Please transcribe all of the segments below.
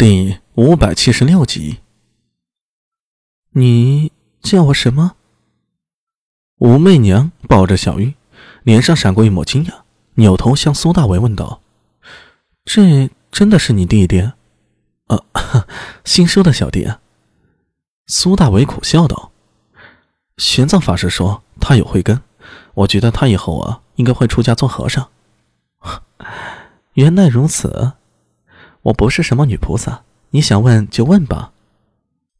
第五百七十六集，你叫我什么？武媚娘抱着小玉，脸上闪过一抹惊讶，扭头向苏大伟问道：“这真的是你弟弟？啊，新收的小弟。”苏大伟苦笑道：“玄奘法师说他有慧根，我觉得他以后啊，应该会出家做和尚。” 原来如此。我不是什么女菩萨，你想问就问吧。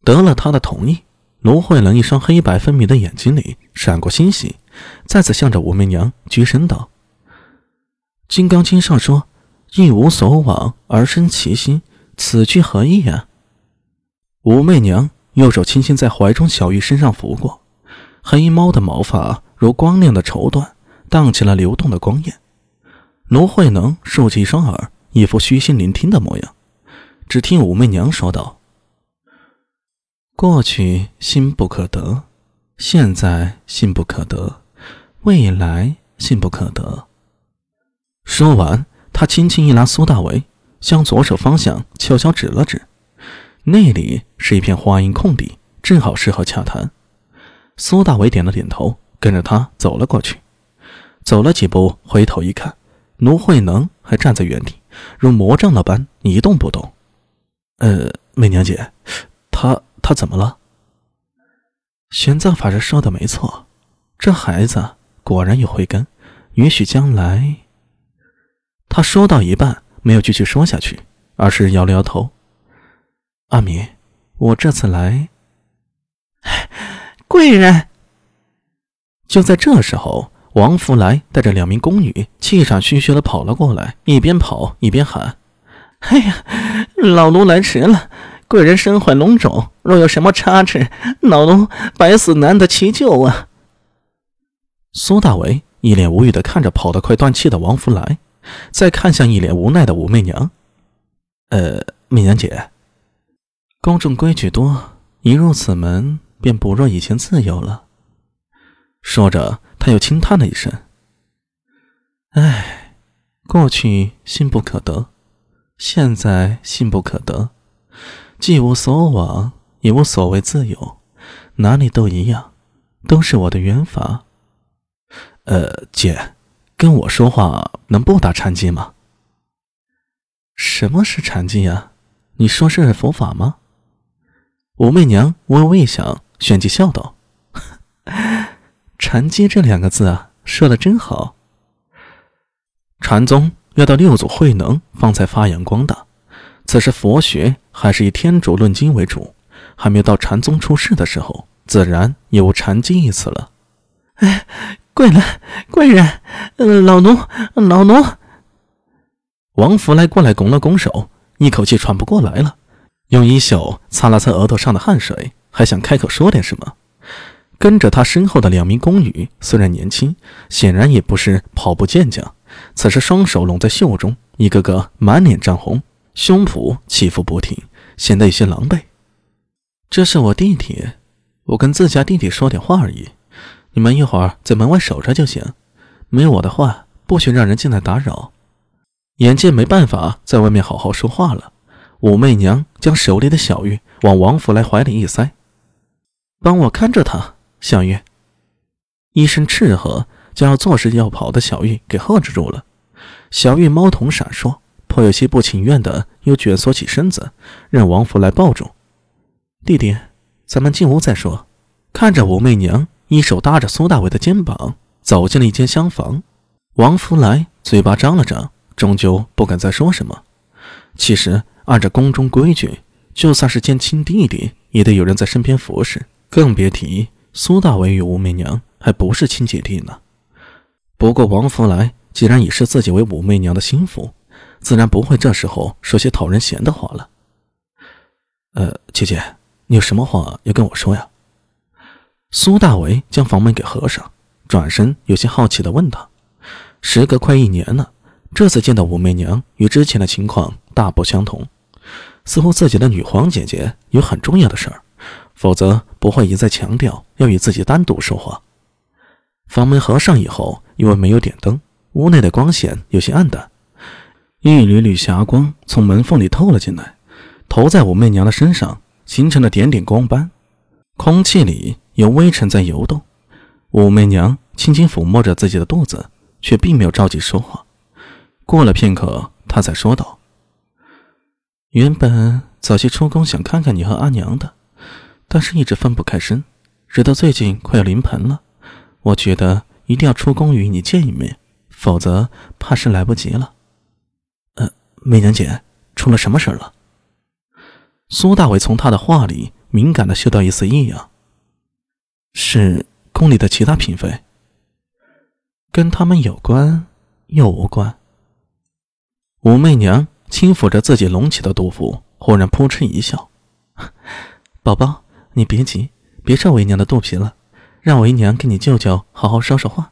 得了他的同意，卢慧能一双黑白分明的眼睛里闪过欣喜，再次向着武媚娘鞠身道：“金刚经上说，一无所往而生其心，此句何意啊？”武媚娘右手轻轻在怀中小玉身上拂过，黑猫的毛发如光亮的绸缎，荡起了流动的光焰。卢慧能竖起双耳。一副虚心聆听的模样，只听武媚娘说道：“过去心不可得，现在心不可得，未来心不可得。”说完，她轻轻一拉苏大为，向左手方向悄悄指了指，那里是一片花荫空地，正好适合洽谈。苏大为点了点头，跟着他走了过去。走了几步，回头一看，卢慧能还站在原地。如魔杖那般一动不动。呃，媚娘姐，他他怎么了？玄奘法师说的没错，这孩子果然有慧根，也许将来……他说到一半，没有继续说下去，而是摇了摇头。阿弥，我这次来，贵人。就在这时候。王福来带着两名宫女，气喘吁吁的跑了过来，一边跑一边喊：“哎呀，老奴来迟了，贵人身患龙种，若有什么差池，老奴百死难得其救啊！”苏大为一脸无语的看着跑得快断气的王福来，再看向一脸无奈的武媚娘：“呃，媚娘姐，宫中规矩多，一入此门便不若以前自由了。”说着。他又轻叹了一声：“唉，过去心不可得，现在心不可得，既无所往，也无所谓自由，哪里都一样，都是我的缘法。”呃，姐，跟我说话能不打禅机吗？什么是禅机呀？你说是佛法吗？武媚娘微微一想，旋即笑道。禅机这两个字啊，说的真好。禅宗要到六祖慧能方才发扬光大，此时佛学还是以天主论经为主，还没有到禅宗出世的时候，自然也无禅机一词了。哎，贵人，贵人，老奴，老奴。王福来过来拱了拱手，一口气喘不过来了，用衣袖擦了擦额头上的汗水，还想开口说点什么。跟着他身后的两名宫女虽然年轻，显然也不是跑步健将，此时双手拢在袖中，一个个满脸涨红，胸脯起伏不停，显得有些狼狈。这是我弟弟，我跟自家弟弟说点话而已，你们一会儿在门外守着就行，没有我的话，不许让人进来打扰。眼见没办法在外面好好说话了，武媚娘将手里的小玉往王福来怀里一塞，帮我看着他。小玉，一声斥喝，将要作势要跑的小玉给喝止住了。小玉猫瞳闪烁，颇有些不情愿的，又蜷缩起身子，让王福来抱住。弟弟，咱们进屋再说。看着武媚娘一手搭着苏大伟的肩膀，走进了一间厢房。王福来嘴巴张了张，终究不敢再说什么。其实按照宫中规矩，就算是见亲弟弟，也得有人在身边服侍，更别提。苏大伟与武媚娘还不是亲姐弟呢。不过王福来既然已视自己为武媚娘的心腹，自然不会这时候说些讨人嫌的话了。呃，姐姐，你有什么话要跟我说呀？苏大为将房门给合上，转身有些好奇地问他：“时隔快一年了，这次见到武媚娘与之前的情况大不相同，似乎自己的女皇姐姐有很重要的事儿。”否则不会一再强调要与自己单独说话。房门合上以后，因为没有点灯，屋内的光线有些暗淡，一缕缕霞光从门缝里透了进来，投在武媚娘的身上，形成了点点光斑。空气里有微尘在游动。武媚娘轻轻抚摸着自己的肚子，却并没有着急说话。过了片刻，她才说道：“原本早些出宫想看看你和阿娘的，但是一直分不开身，直到最近快要临盆了，我觉得一定要出宫与你见一面，否则怕是来不及了。”呃，媚娘姐，出了什么事了？苏大伟从他的话里敏感的嗅到一丝异样。是宫里的其他嫔妃，跟他们有关又无关。武媚娘轻抚着自己隆起的肚腹，忽然扑哧一笑：“ 宝宝，你别急，别扯为娘的肚皮了，让为娘跟你舅舅好好说说话。”